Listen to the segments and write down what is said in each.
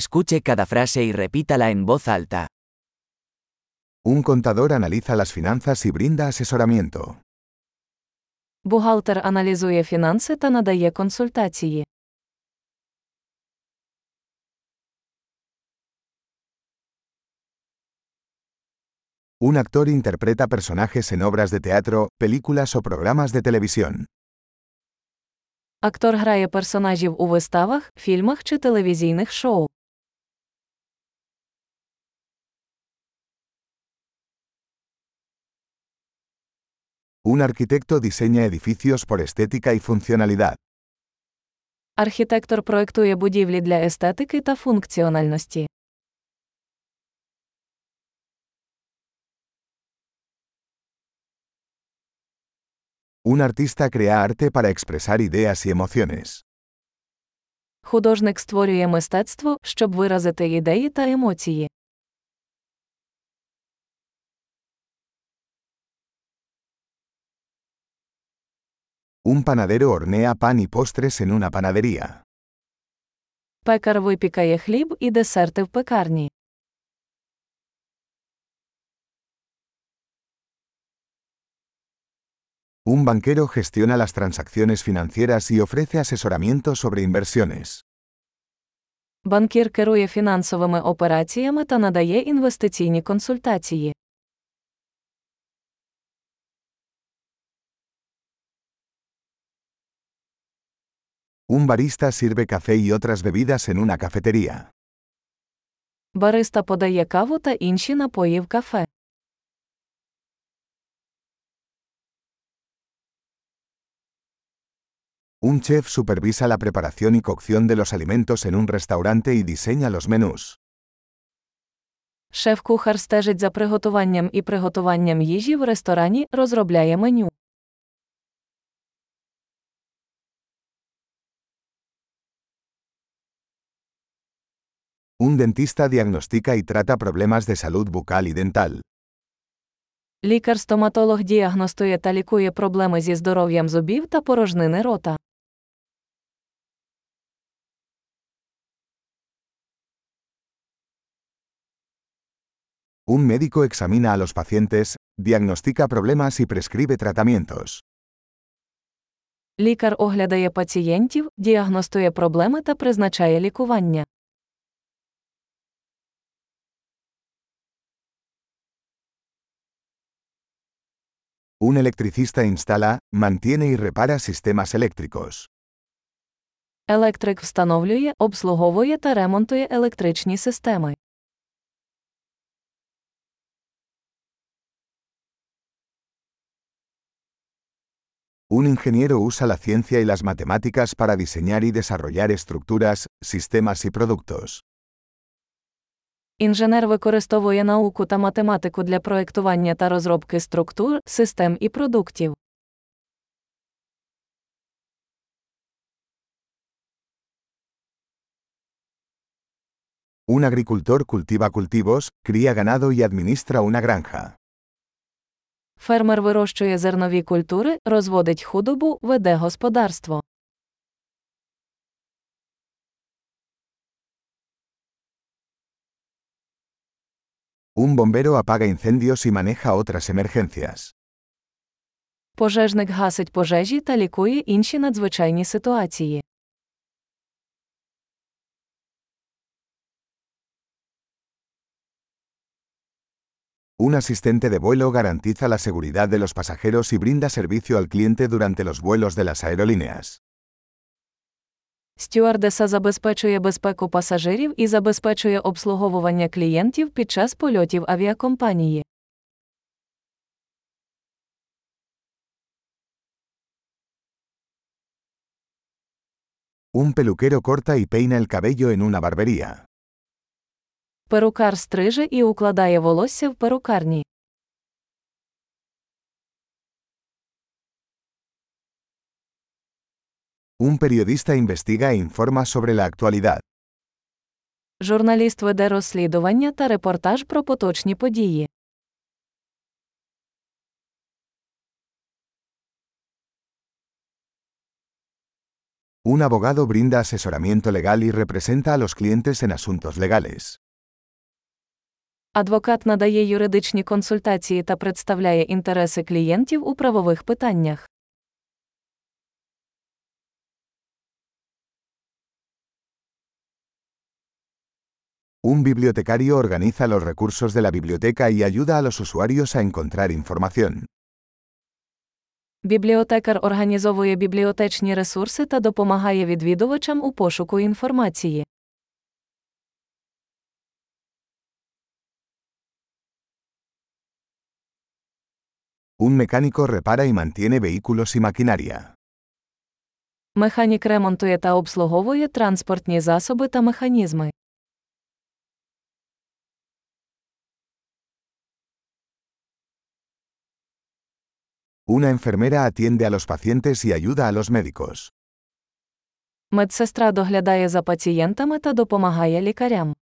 Escuche cada frase y repítala en voz alta. Un contador analiza las finanzas y brinda asesoramiento. Бухгалтер аналізує фінанси та надає консультації. Un actor interpreta personajes en obras de teatro, películas o programas de televisión. Актор грає персонажів у виставах, фільмах чи телевізійних шоу. Un arquitecto diseña edificios por estética y funcionalidad. Архітектор проектує будівлі для естетики та функціональності. Un artista crea arte para expresar ideas y emociones. Художник створює мистецтво, щоб виразити ідеї та емоції. Un panadero hornea pan y postres en una panadería. Пекар випікає хліб і десерти в пекарні. Un banquero gestiona las transacciones financieras y ofrece asesoramiento sobre inversiones. Банкір керує фінансовими операціями та надає інвестиційні консультації. Un barista sirve café y otras bebidas en una cafetería. Бариста подає каву та інші напої в кафе. Un chef supervisa la preparación y cocción de los alimentos en un restaurante y diseña los menús. Шеф-кухар стежить за приготуванням і приготуванням їжі в ресторані, розробляє меню. dentista diagnostica y trata problemas de salud bucal y dental. Лікар-стоматолог діагностує та лікує проблеми зі здоров'ям зубів та порожнини рота. Un médico examina a los pacientes, diagnostica problemas y prescribe tratamientos. Лікар оглядає пацієнтів, діагностує проблеми та призначає лікування. Un electricista instala, mantiene y repara sistemas eléctricos. Електрик встановлює, обслуговує та ремонтує електричні системи. Un ingeniero usa la ciencia y las matemáticas para diseñar y desarrollar estructuras, sistemas y productos. Інженер використовує науку та математику для проектування та розробки структур, систем і продуктів. Un agricultor cultiva cultivos, cría ganado y administra una granja. Фермер вирощує зернові культури, розводить худобу, веде господарство. Un bombero apaga incendios y maneja otras emergencias. Пожежник гасить пожежі та лікує інші надзвичайні ситуації. Un asistente de vuelo garantiza la seguridad de los pasajeros y brinda servicio al cliente durante los vuelos de las aerolíneas. Стюардеса забезпечує безпеку пасажирів і забезпечує обслуговування клієнтів під час польотів авіакомпанії. Un peluquero corta y peina el cabello en una barbería. Перукар стриже і укладає волосся в перукарні. Un periodista investiga e informa sobre la actualidad. Журналіст веде розслідування та репортаж про поточні події. Un abogado brinda asesoramiento legal y representa a los clientes en asuntos legales. Адвокат надає юридичні консультації та представляє інтереси клієнтів у правових питаннях. Un bibliotecario organiza los recursos de la biblioteca y ayuda a los usuarios a encontrar información. Бібліотекар організовує бібліотечні ресурси та допомагає відвідувачам у пошуку інформації. Un mecánico repara y mantiene vehículos y maquinaria. Механік ремонтує та обслуговує транспортні засоби та механізми. Una enfermera atiende a los pacientes y ayuda a los médicos. Медсестра доглядає за пацієнтами та допомагає лікарям.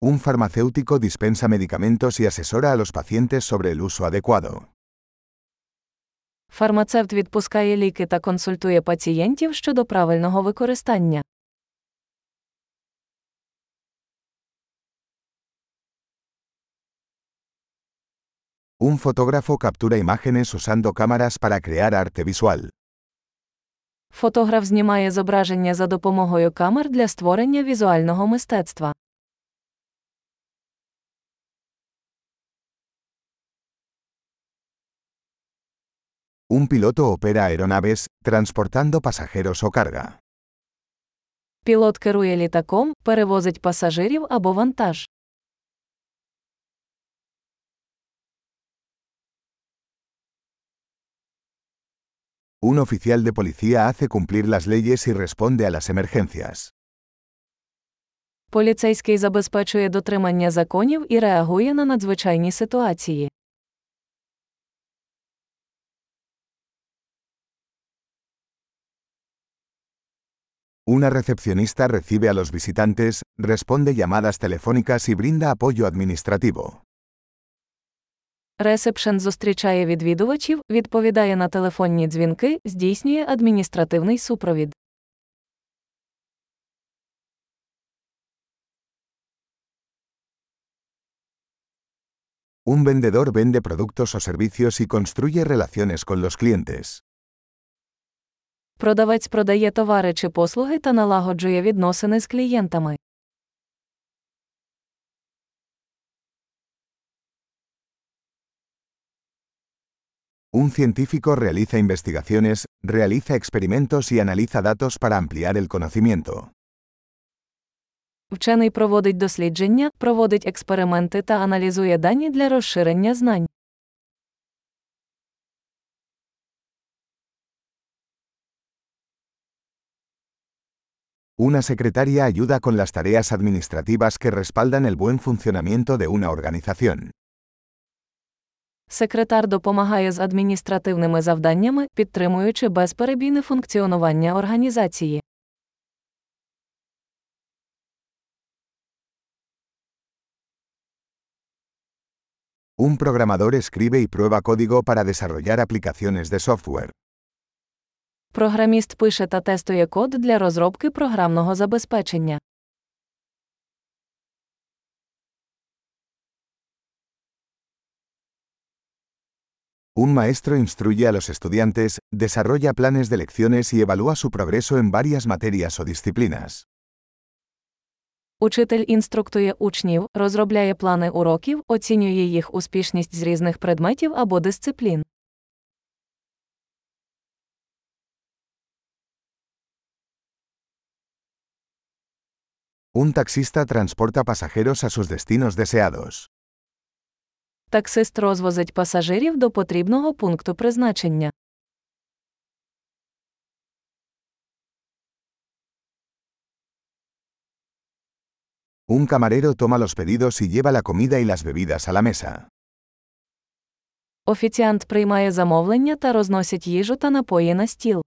Un farmacéutico dispensa medicamentos y asesora a los pacientes sobre el uso adecuado. Фармацевт відпускає ліки та консультує пацієнтів щодо правильного використання. Un fotógrafo captura imágenes usando cámaras para crear arte visual. Фотограф знімає зображення за допомогою камер для створення візуального мистецтва. Un piloto opera aeronaves, transportando pasajeros o carga. Пілот керує літаком, перевозить пасажирів або вантаж. Un oficial de policía hace cumplir las leyes y responde a las emergencias. Поліцейський забезпечує дотримання законів і реагує на надзвичайні ситуації. Una recepcionista recibe a los visitantes, responde llamadas telefónicas y brinda apoyo administrativo. Ресепшен зустрічає відвідувачів, відповідає на телефонні дзвінки, здійснює адміністративний супровід. Un vendedor vende productos o servicios y construye relaciones con los clientes. Продавець продає товари чи послуги та налагоджує відносини з клієнтами. Un científico realiza investigaciones, realiza experimentos y analiza datos para ampliar el conocimiento. Вчений проводить дослідження, проводить експерименти та аналізує дані для розширення знань. Una secretaria ayuda con las tareas administrativas que respaldan el buen funcionamiento de una organización. Секретар допомагає з адміністративними завданнями, підтримуючи безперебійне функціонування організації. Un programador escribe y prueba código para desarrollar aplicaciones de software. Програміст пише та тестує код для розробки програмного забезпечення. Un maestro instruye a los estudiantes, desarrolla planes de lecciones y evalúa su progreso en varias materias o disciplinas. Учитель інструктує учнів, розробляє плани уроків, оцінює їх успішність з різних предметів або дисциплін. Un taxista transporta pasajeros a sus destinos deseados. Таксист розвозить пасажирів до потрібного пункту призначення. Un camarero toma los pedidos y lleva la comida y las bebidas a la mesa. Офіціант приймає замовлення та розносить їжу та напої на стіл.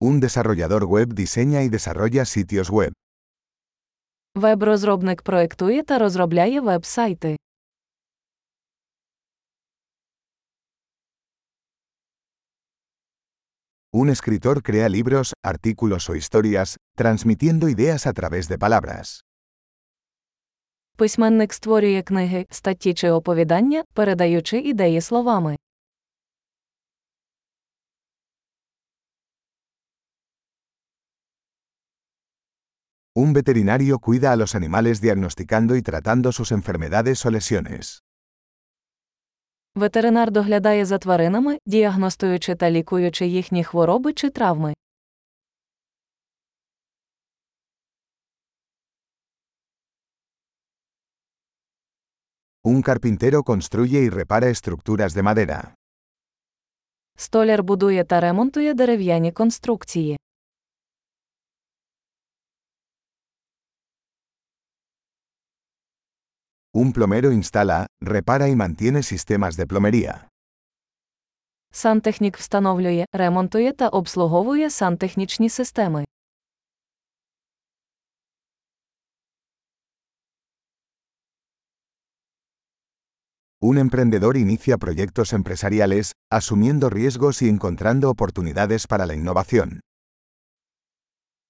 Un desarrollador web diseña y desarrolla sitios web. Веб-розробник проектує та розробляє веб-сайти. Un escritor crea libros, artículos o historias, transmitiendo ideas a través de palabras. Письменник створює книги, статті чи оповідання, передаючи ідеї словами. Un veterinario cuida a los animales diagnosticando y tratando sus enfermedades o lesiones. Ветеринар доглядає за тваринами, діагностуючи та лікуючи їхні хвороби чи травми. Un carpintero construye y repara estructuras de madera. Столяр будує та ремонтує дерев'яні конструкції. Un plomero instala, repara y mantiene sistemas de plomería. Сантехнік встановлює, ремонтує та обслуговує сантехнічні системи. Un emprendedor inicia proyectos empresariales, asumiendo riesgos y encontrando oportunidades para la innovación.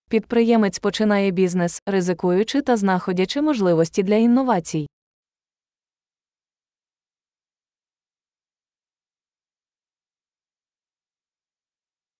Підприємець починає бізнес, ризикуючи та знаходячи можливості для інновацій.